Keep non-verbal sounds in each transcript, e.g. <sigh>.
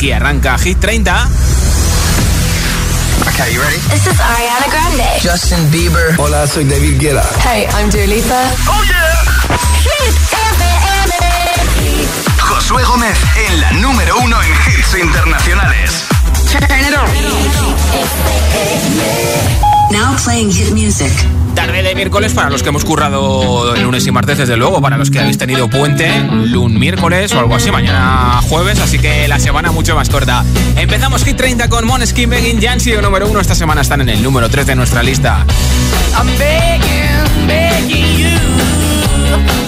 Aquí arranca Hit 30. Okay, you ready? This is Ariana Grande. Justin Bieber. Hola, soy David Guetta. Hey, I'm Dua Lipa. Oh yeah. Hit FM. Josué Gómez en la número uno en hits internacionales. Turn it on. Now playing hit music. Tarde de miércoles para los que hemos currado el lunes y martes, desde luego, para los que habéis tenido puente, lun miércoles o algo así, mañana jueves, así que la semana mucho más corta. Empezamos Hit 30 con Måneskin, Begging, Jansi, número uno. Esta semana están en el número 3 de nuestra lista. I'm begging, begging you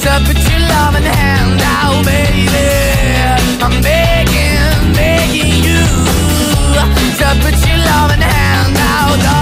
to put your love in hand out, baby. I'm begging, begging you to put your love in hand out,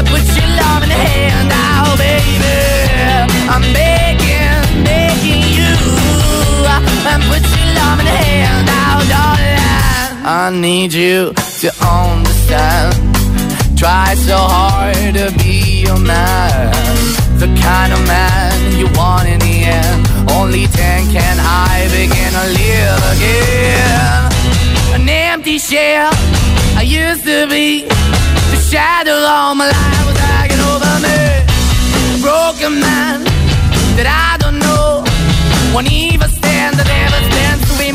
put your love in the hand now, baby. I'm begging, begging you. Put your love in the hand now, darling. I need you to understand. Try so hard to be your man. The kind of man you want in the end. Only then can I begin to live again. An empty shell I used to be. The shadow all my life was hanging over me. Broken man that I don't know. Won't even stand, that never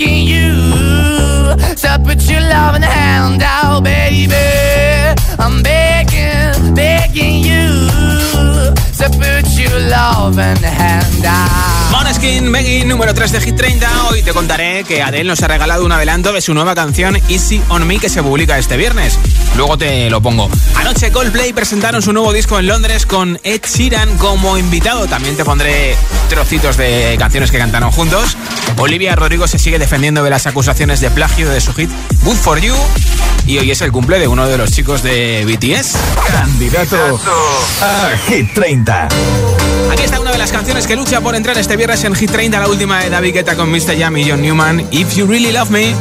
you to put your love in the hand out, baby. I'm begging, begging you put your love in the hand out. Måneskin, Begging, número 3 de Hit 30. Hoy te contaré que Adele nos ha regalado un adelanto de su nueva canción Easy on Me que se publica este viernes. Luego te lo pongo. Anoche Coldplay presentaron su nuevo disco en Londres con Ed Sheeran como invitado. También te pondré trocitos de canciones que cantaron juntos. Olivia Rodrigo se sigue defendiendo de las acusaciones de plagio de su hit Good for You. Y hoy es el cumple de uno de los chicos de BTS. Candidato a Hit 30. Aquí está una de las canciones que lucha por entrar este viernes en Hit 30, la última de David Guetta con Mr. Yam y John Newman. If You Really Love Me.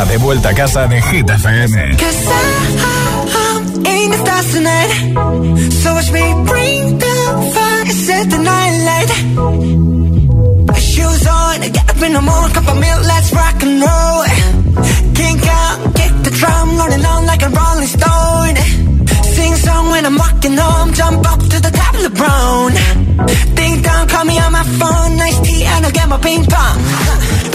programa de vuelta a casa de Hit FM. Ah, ah, shoes on, get up in the morning, cup of milk, let's rock and roll. Kink out, kick the drum, rolling on like a rolling stone. Sing song when I'm walking home, jump up to the top of the brown. Ding dong, call me on my phone, nice tea, and I'll get my ping pong.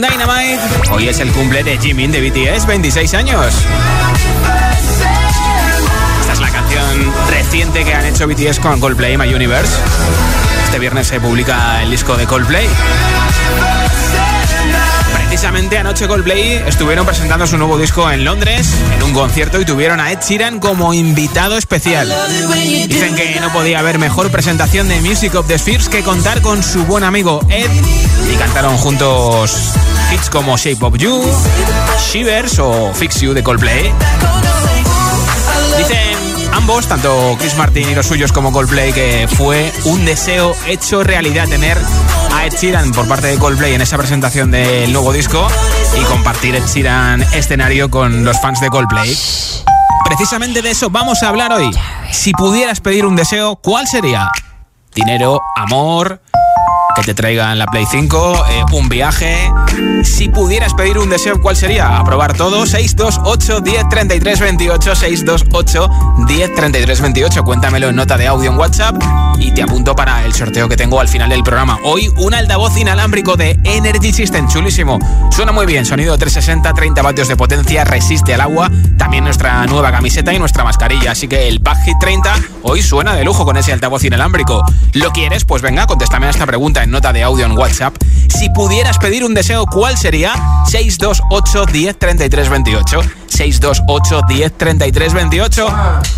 Dynamite. Hoy es el cumple de Jimin de BTS, 26 años. Esta es la canción reciente que han hecho BTS con Coldplay My Universe. Este viernes se publica el disco de Coldplay. Precisamente anoche Coldplay estuvieron presentando su nuevo disco en Londres, en un concierto, y tuvieron a Ed Sheeran como invitado especial. Dicen que no podía haber mejor presentación de Music of the Spheres que contar con su buen amigo Ed, y cantaron juntos hits como Shape of You, Shivers o Fix You de Coldplay. Dicen ambos, tanto Chris Martin y los suyos como Coldplay, que fue un deseo hecho realidad tener a Ed Sheeran por parte de Coldplay en esa presentación del nuevo disco y compartir Ed Sheeran escenario con los fans de Coldplay. Precisamente de eso vamos a hablar hoy. Si pudieras pedir un deseo, ¿cuál sería? Dinero, amor, que te traigan la Play 5, eh, un viaje. Si pudieras pedir un deseo, ¿cuál sería? Aprobar todo. 628 10 33 28. 628 10 33 28. Cuéntamelo en nota de audio en WhatsApp y te apunto para el sorteo que tengo al final del programa. Hoy un altavoz inalámbrico de Energy System, chulísimo. Suena muy bien, sonido 360, 30 vatios de potencia, resiste al agua. También nuestra nueva camiseta y nuestra mascarilla. Así que el Pack Hit 30 hoy suena de lujo con ese altavoz inalámbrico. ¿Lo quieres? Pues venga, contéstame a esta pregunta nota de audio en WhatsApp. Si pudieras pedir un deseo, ¿cuál sería? 628 10 33 28. 628 10 33 28.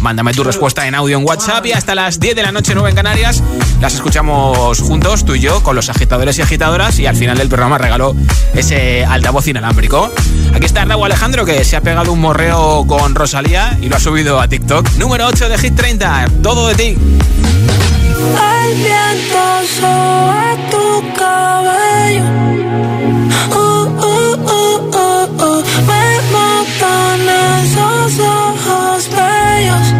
Mándame tu respuesta en audio en WhatsApp y hasta las 10 de la noche, 9 en Canarias, las escuchamos juntos, tú y yo, con los agitadores y agitadoras. Y al final del programa regalo ese altavoz inalámbrico. Aquí está Raúl Alejandro, que se ha pegado un morreo con Rosalía y lo ha subido a TikTok. Número 8 de Hit 30. Todo de ti. El viento sobre tu cabello. Uh, uh, uh, uh, uh. Me matan esos ojos bellos.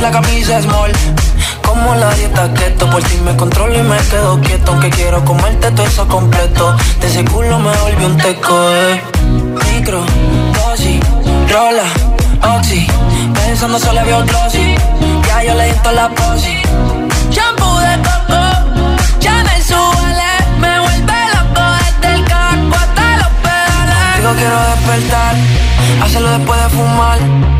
la camisa small. Como la dieta keto, por ti me controlo y me quedo quieto. Aunque quiero comerte todo eso completo. De ese culo me volvió un teco, eh. Micro, dosis, rola, oxi. Pensando solo veo glossy. Ya yo le di toda la posi. Shampoo de coco, ya me suele, me vuelve loco desde el caco hasta los pedales. Digo quiero despertar, hacerlo después de fumar.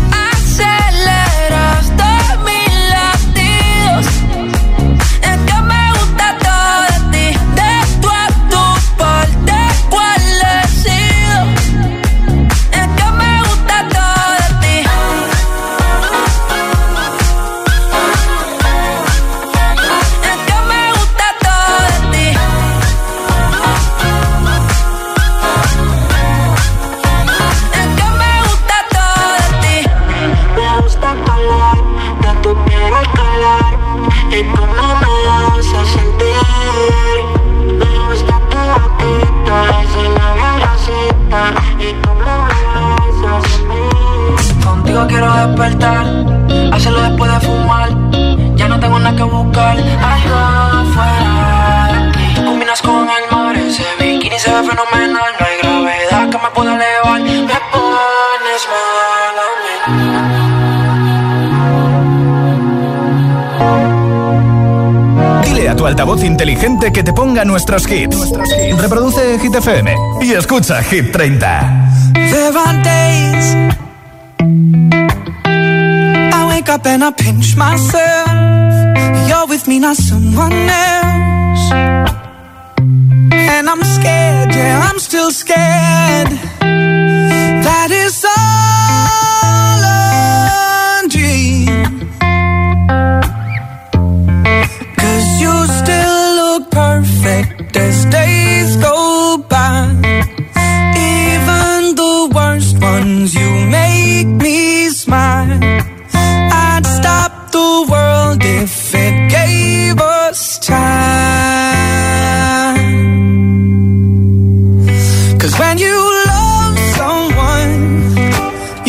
Altavoz inteligente que te ponga nuestros hits. Reproduce Hit FM y escucha Hit 30. There are days I wake up and I pinch myself. You're with me, not someone else. And I'm scared, yeah, I'm still scared. That is all smile. I'd stop the world if it gave us time. Cause when you love someone,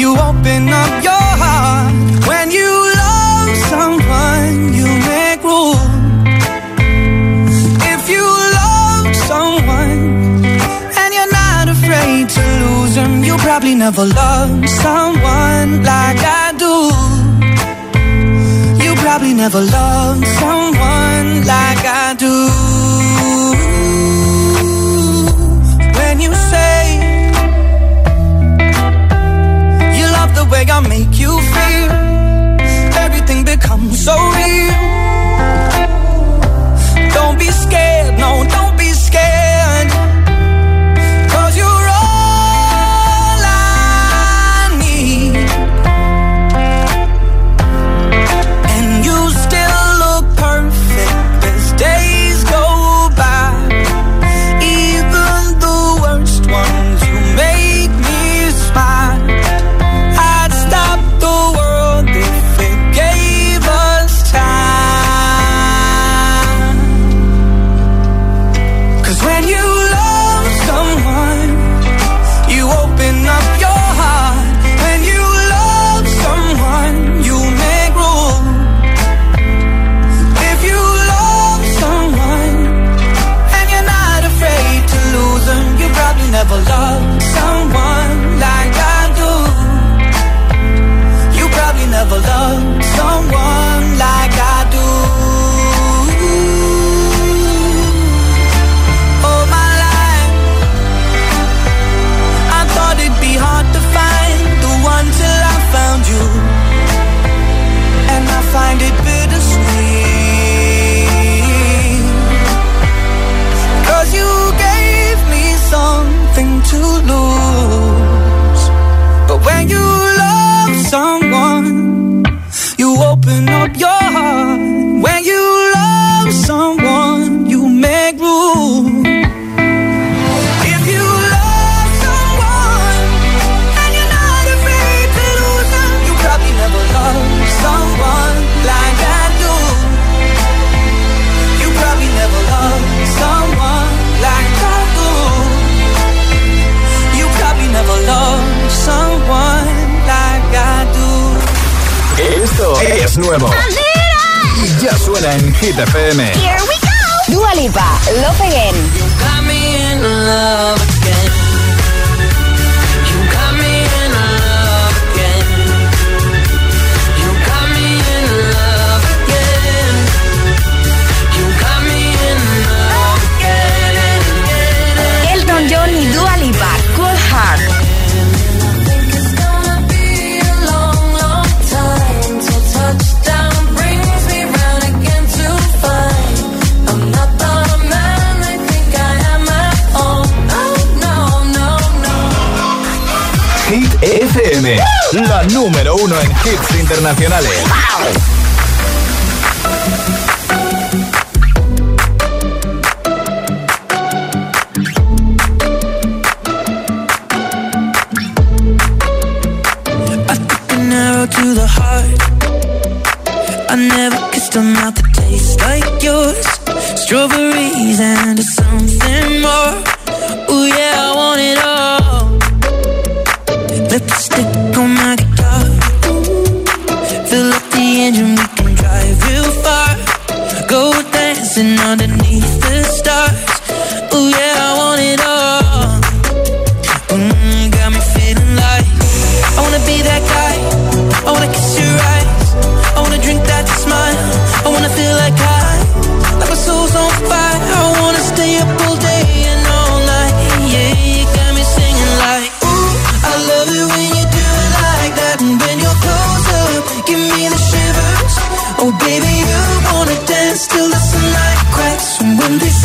you open up your heart. When you love someone, you make room. If you love someone and you're not afraid to lose them, you probably never loved someone never loved someone like I do. When you say you love the way I make you feel, everything becomes so real. Es nuevo. Y ya suena en Hit FM. Here we go. Dua Lipa, Love Again. got me in love again. FM, la número uno en hits internacionales. I took an arrow to the heart. I never kissed a mouth that tastes like yours. Strawberries and something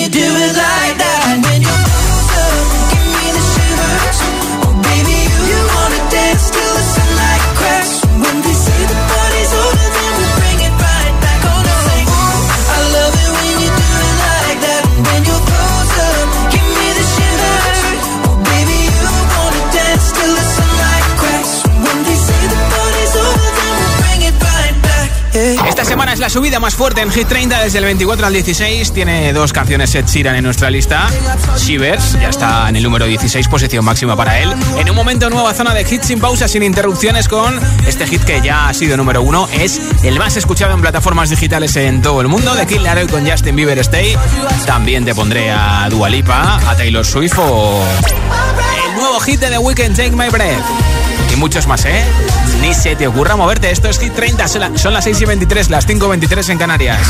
you do it like subida más fuerte en Hit 30 desde el 24 al 16. Tiene dos canciones Ed Sheeran en nuestra lista. Shivers ya está en el número 16, posición máxima para él. En un momento, nueva zona de hits sin pausa, sin interrupciones con este hit que ya ha sido número uno. Es el más escuchado en plataformas digitales en todo el mundo. De Kill Laroi con Justin Bieber Stay. También te pondré a Dua Lipa, a Taylor Swift o el nuevo hit de The Weeknd, Take My Breath. Y muchos más, ¿eh? Ni se te ocurra moverte. Esto es Hit 30. Son, la- son las 6 y 23, las 5 y 23 en Canarias.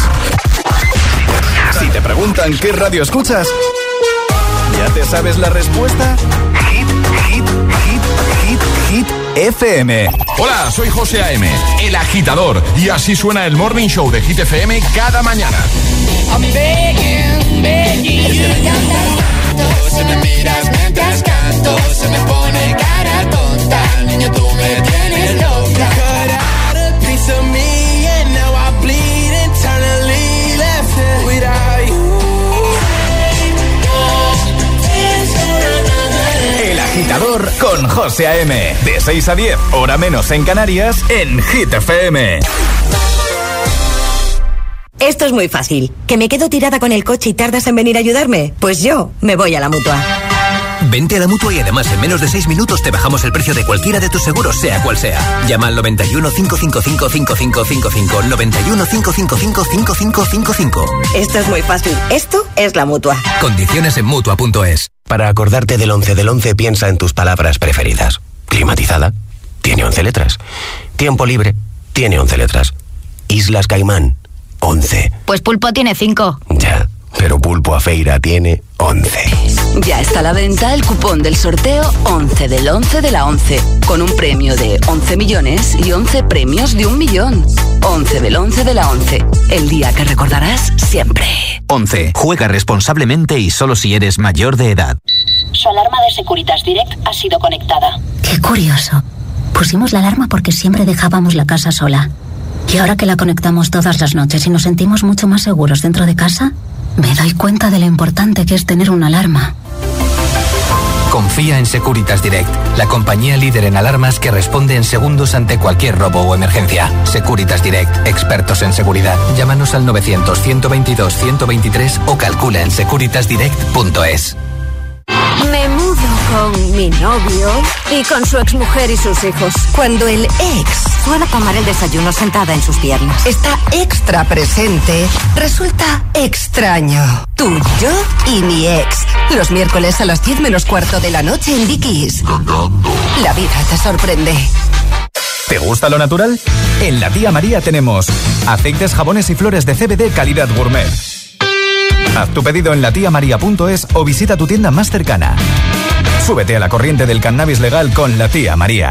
Si te preguntan qué radio escuchas, ¿ya te sabes la respuesta? Hit, hit, hit, hit, hit, FM. Hola, soy José A.M., el agitador, y así suena el Morning Show de Hit FM cada mañana. I'm begging, begging you. Se me miras mientras canto, se me pone cara tonta. Niño, tú me tienes loca. Cut out a piece of me, and now I bleed internally. Left without you. El agitador con José A.M. De 6 a 10, hora menos en Canarias, en Hit FM. Esto es muy fácil. ¿Que me quedo tirada con el coche y tardas en venir a ayudarme? Pues yo me voy a la mutua. Vente a la mutua y además en menos de 6 minutos te bajamos el precio de cualquiera de tus seguros, sea cual sea. Llama al 91 555 5555. 91 555 5555. Esto es muy fácil. Esto es la mutua. Condiciones en mutua.es. Para acordarte del 11 del 11, piensa en tus palabras preferidas. Climatizada, tiene 11 letras. Tiempo libre, tiene 11 letras. Islas Caimán, 11. Pues Pulpo tiene cinco. Ya, pero Pulpo a Feira tiene 11. Ya está a la venta el cupón del sorteo 11 del 11 de la 11, con un premio de 11 millones y 11 premios de un millón. 11 del 11 de la 11, el día que recordarás siempre. 11. Juega responsablemente y solo si eres mayor de edad. Su alarma de Securitas Direct ha sido conectada. Qué curioso. Pusimos la alarma porque siempre dejábamos la casa sola. Y ahora que la conectamos todas las noches y nos sentimos mucho más seguros dentro de casa, me doy cuenta de lo importante que es tener una alarma. Confía en Securitas Direct, la compañía líder en alarmas que responde en segundos ante cualquier robo o emergencia. Securitas Direct, expertos en seguridad. Llámanos al 900 122 123 o calcula en securitasdirect.es. con mi novio y con su exmujer y sus hijos. Cuando el ex suele tomar el desayuno sentada en sus piernas. Está extra presente. Resulta extraño. Tú, yo y mi ex. Los miércoles a las 10 menos cuarto de la noche en Dickies. La vida te sorprende. ¿Te gusta lo natural? En la tía María tenemos aceites, jabones y flores de CBD calidad gourmet. Haz tu pedido en latiamaria.es o visita tu tienda más cercana. Súbete a la corriente del cannabis legal con la tía María.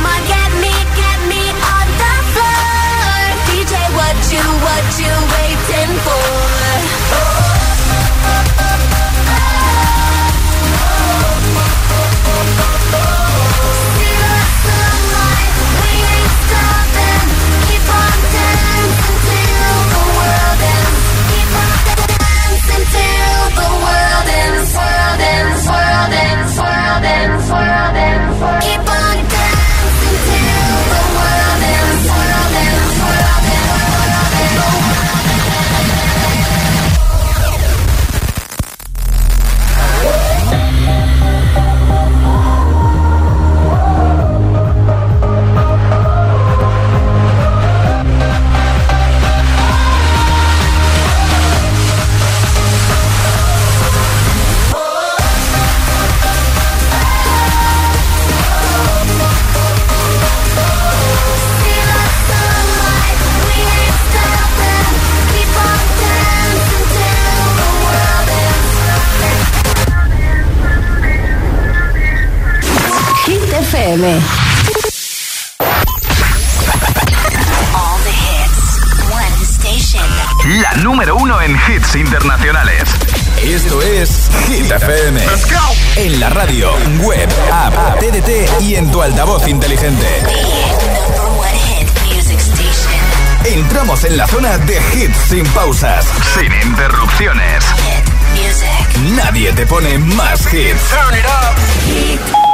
you FM. All the hits. One station. La número uno en hits internacionales. Esto es Hit FM. En la radio, web, app, TDT y en tu altavoz inteligente. Number one hit music station. Entramos en la zona de hits sin pausas, Sin interrupciones. Music. Nadie te pone más hits. Turn it up.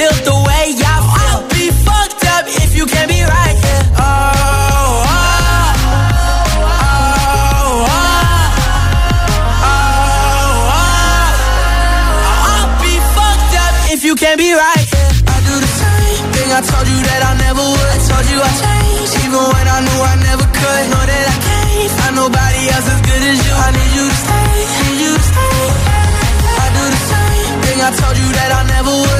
feel the way I feel. I'll be fucked up if you can't be right here. Oh, oh, oh, oh, oh. I'll be fucked up if you can't be right. Yeah. I do the same thing I told you that I never would. I told you I changed, even when I knew I never could. Know that I can't find nobody else as good as you. I need you to stay, need you to stay. I do the same thing I told you that I never would.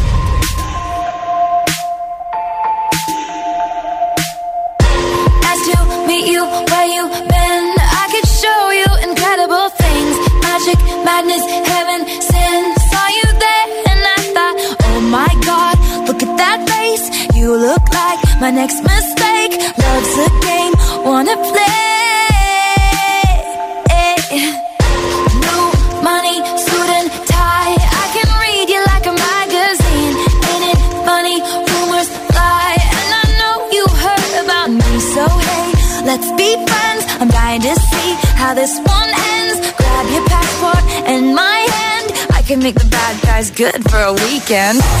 weekend.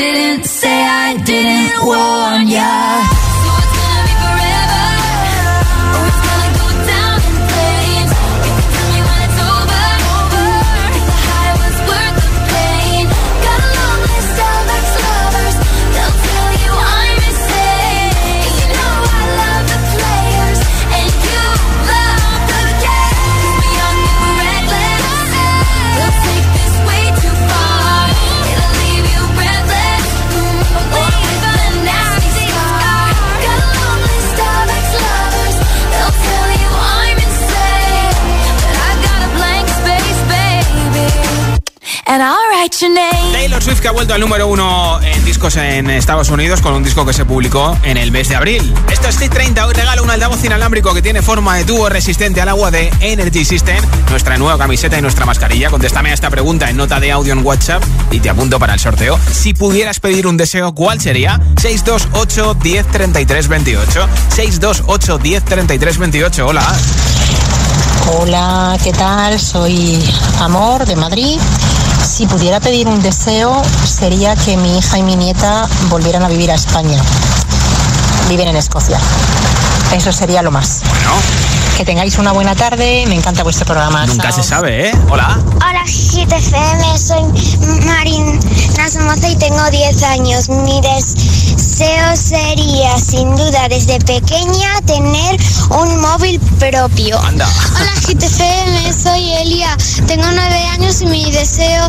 didn't say I didn't warn ya. que ha vuelto al número uno en discos en Estados Unidos con un disco que se publicó en el mes de abril. Esto es Hit 30. Hoy regalo un altavoz inalámbrico que tiene forma de tubo resistente al agua de Energy System, nuestra nueva camiseta y nuestra mascarilla. Contéstame a esta pregunta en nota de audio en WhatsApp y te apunto para el sorteo. Si pudieras pedir un deseo, ¿cuál sería? 628 10 33 28. 628 10 33 28. Hola. Hola, ¿qué tal? Soy Amor de Madrid si pudiera pedir un deseo, sería que mi hija y mi nieta volvieran a vivir a España. Viven en Escocia. Eso sería lo más. Bueno. Que tengáis una buena tarde, me encanta vuestro programa. Nunca se sabe, ¿eh? Hola. Hola, GTFM, soy Marin Somoza y tengo 10 años. Mi, des deseo sería, sin duda, desde pequeña tener un móvil propio. Anda. Hola GTFM, soy Elia, tengo nueve años y mi deseo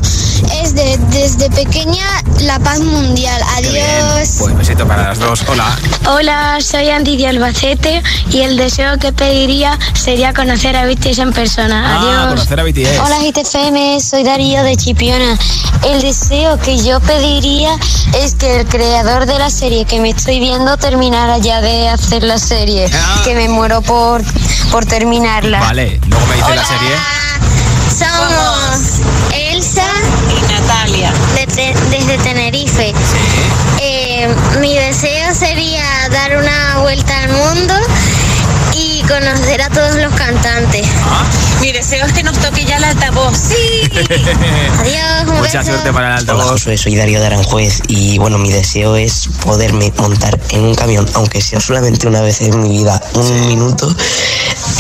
es de, desde pequeña la paz mundial. Adiós. Pues besito para las dos. Hola. Hola, soy Andy de Albacete y el deseo que pediría sería conocer a BTS en persona. Ah, Adiós. conocer a BTS. Hola GTFM, soy Darío de Chipiona. El deseo que yo pediría es que el creador de la serie que me estoy viendo terminara ya de hacer la serie. Que me muero por, por terminarla. Vale, luego me dice la serie. Somos Elsa y Natalia desde Tenerife. Eh, mi deseo sería dar una vuelta al mundo y conocer a todos los cantantes. Mi deseo es que nos toque ya el altavoz. Sí. <laughs> Adiós, un Mucha beso. suerte para el Hola altavoz. Josué, soy Darío de Aranjuez y bueno, mi deseo es poderme montar en un camión, aunque sea solamente una vez en mi vida, un minuto,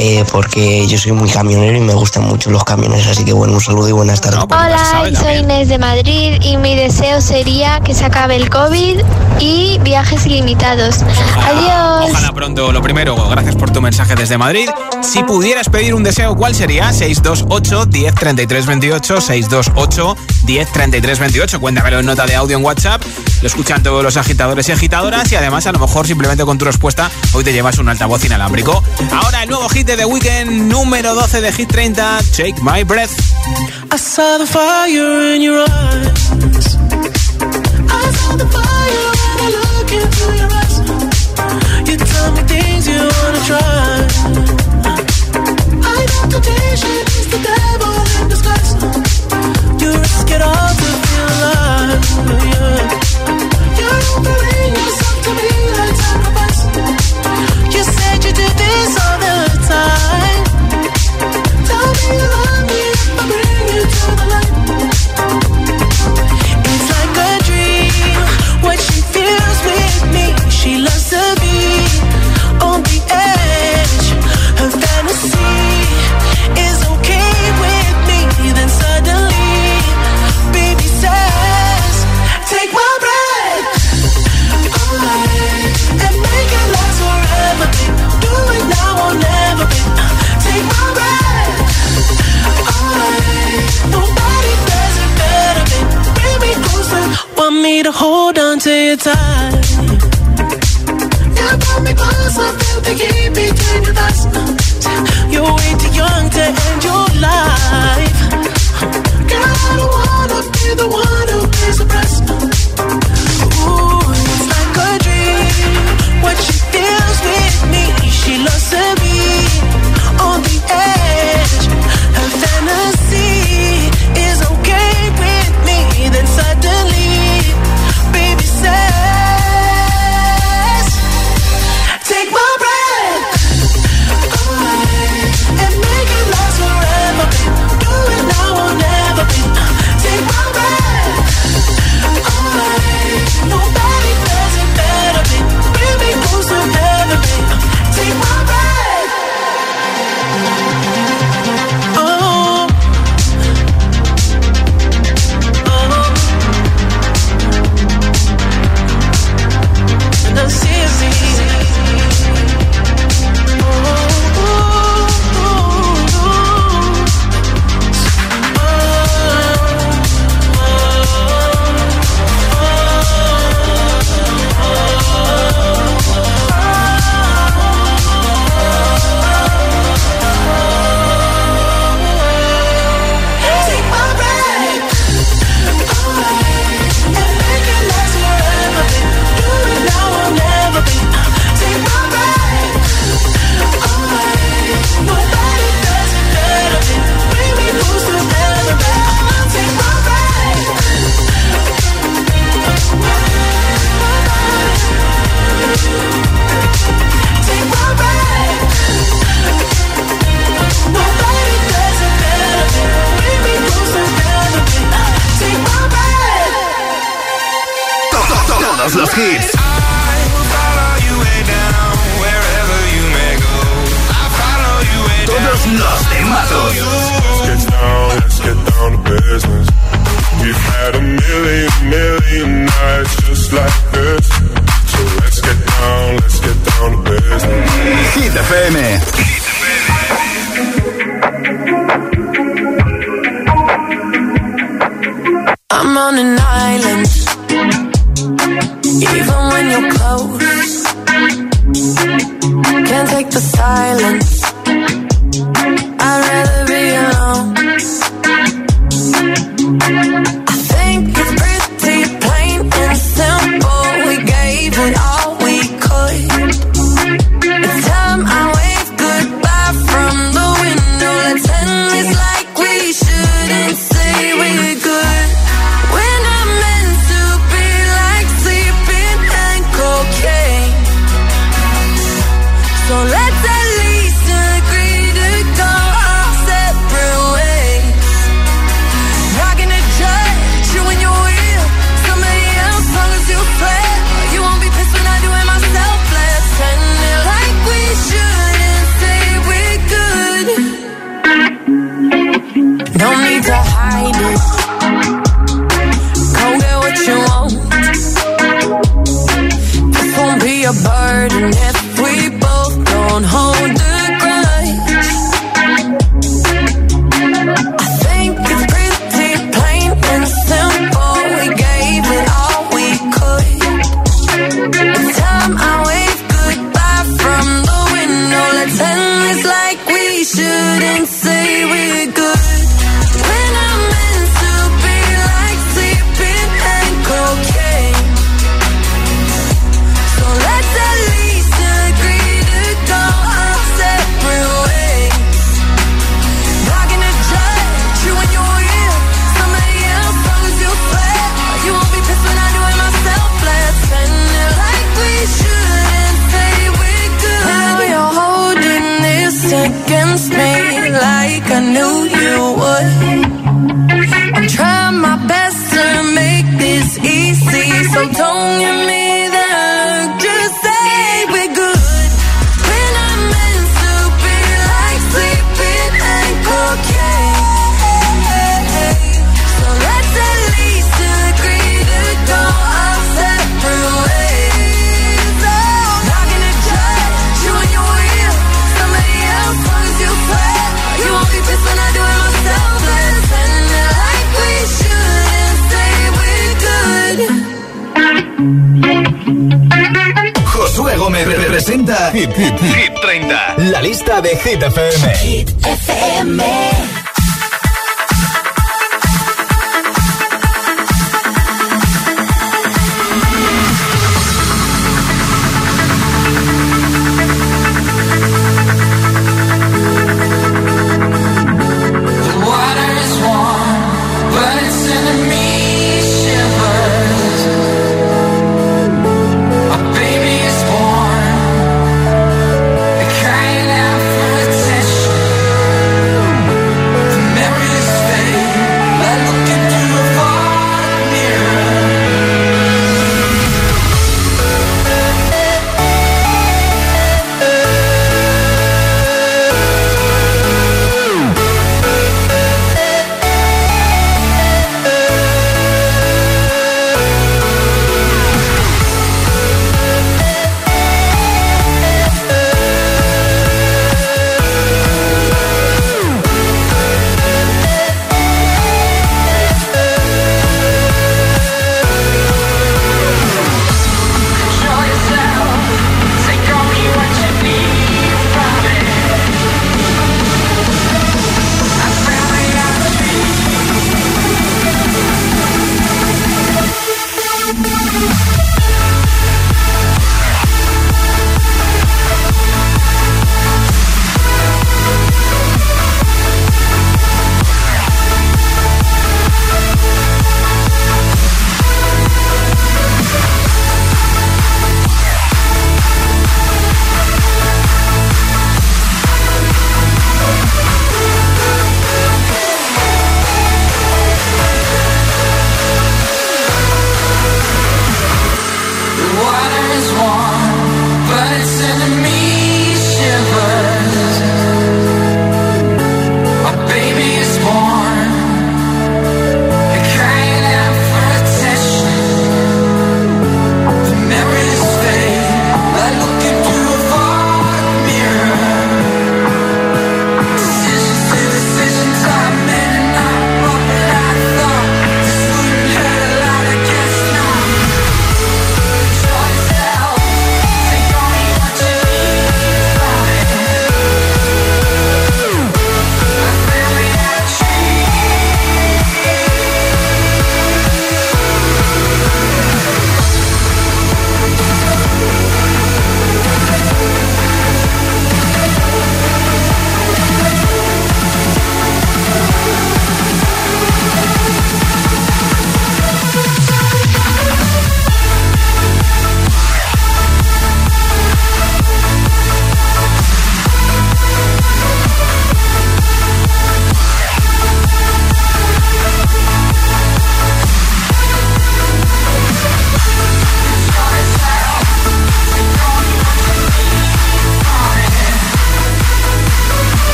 eh, porque yo soy muy camionero y me gustan mucho los camiones, así que bueno, un saludo y buenas tardes. Hola, soy Inés de Madrid y mi deseo sería que se acabe el COVID y viajes ilimitados. Adiós. Ojalá pronto. Lo primero, gracias por tu mensaje desde Madrid. Si pudieras pedir un deseo, ¿cuál sería? 628 10 33 28 628 10 33 28. Cuéntamelo en nota de audio en WhatsApp. Lo escuchan todos los agitadores y agitadoras y además a lo mejor simplemente con tu respuesta hoy te llevas un altavoz inalámbrico. Ahora el nuevo hit de The Weeknd, número 12 de Hit 30, Take My Breath. I saw the fire in your eyes. I saw the fire your eyes. You tell me things you wanna try. I the devil in. You it. Yeah. You said you do this all the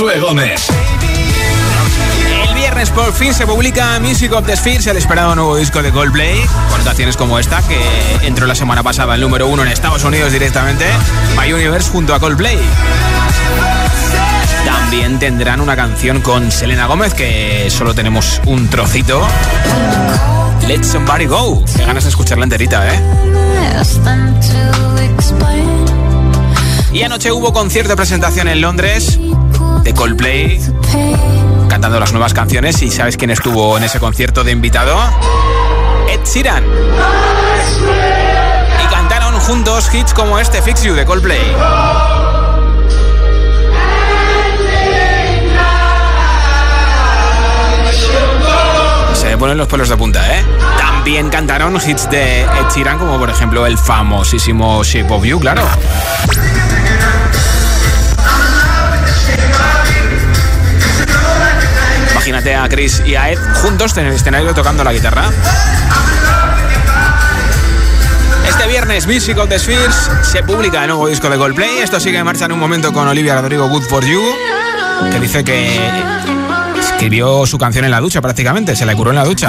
Josué Gómez. El viernes por fin se publica Music of the Spheres, el esperado nuevo disco de Coldplay, con canciones como esta, que entró la semana pasada el número uno en Estados Unidos directamente, My Universe junto a Coldplay. También tendrán una canción con Selena Gómez, que solo tenemos un trocito. Let Somebody Go. Qué ganas de escucharla enterita, ¿eh? Y anoche hubo concierto de presentación en Londres de Coldplay, cantando las nuevas canciones. ¿Y sabes quién estuvo en ese concierto de invitado? Ed Sheeran. Y cantaron juntos hits como este Fix You de Coldplay. Se ponen los pelos de punta, ¿eh? También cantaron hits de Ed Sheeran, como por ejemplo el famosísimo Shape of You, claro. Imagínate a Chris y a Ed juntos en el escenario tocando la guitarra. Este viernes, Music of the Spheres se publica el nuevo disco de Coldplay. Esto sigue en marcha en un momento con Olivia Rodrigo Good for You, que dice que escribió su canción en la ducha prácticamente, se la curó en la ducha.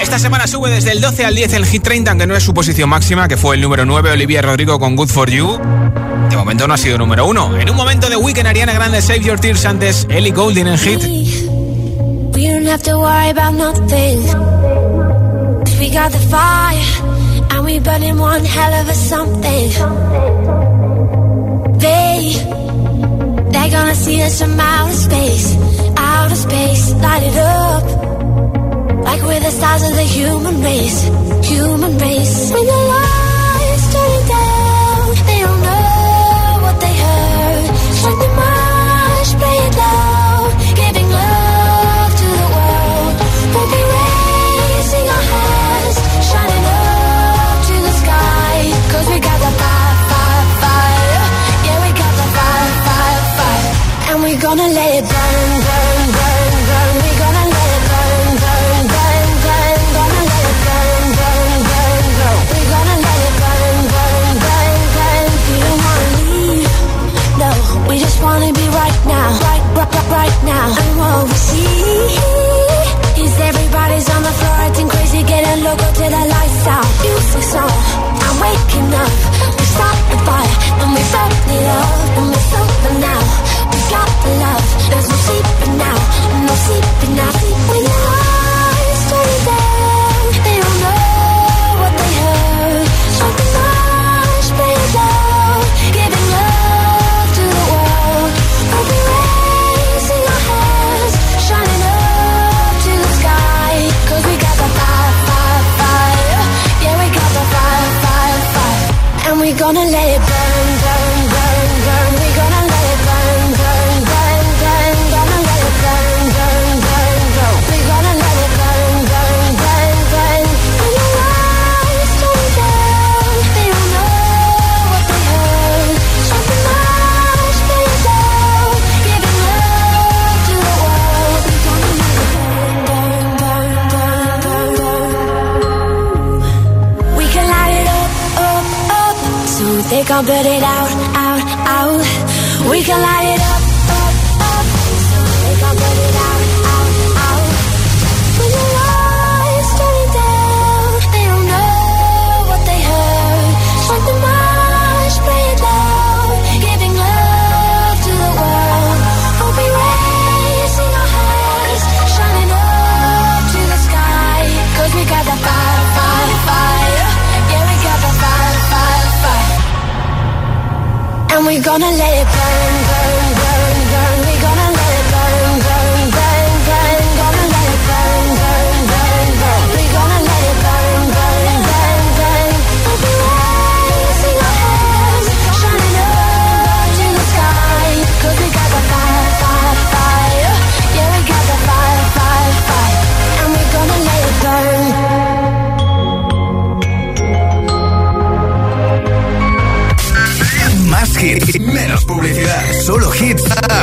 Esta semana sube desde el 12 al 10 el Hit 30, aunque no es su posición máxima, que fue el número 9, Olivia Rodrigo con Good For You. De momento no ha sido número 1. En un momento de Weekend, Ariana Grande, Save Your Tears, antes Ellie Goulding en Hit. We don't have to worry about nothing. And we burning one hell of a something. They, gonna see us from outer space. outer space, light it up. Like we're the stars of the human race, human race. When the lights turn down, they don't know what they heard. Shut the marsh, play it loud, giving love to the world. We'll be raising our hands, shining up to the sky. Cause we got the fire, fire, fire. Yeah, we got the fire, fire, fire. And we're gonna let it burn. enough. We stop the fire, then we set Now burn it out, out, out. We collided. we gonna let it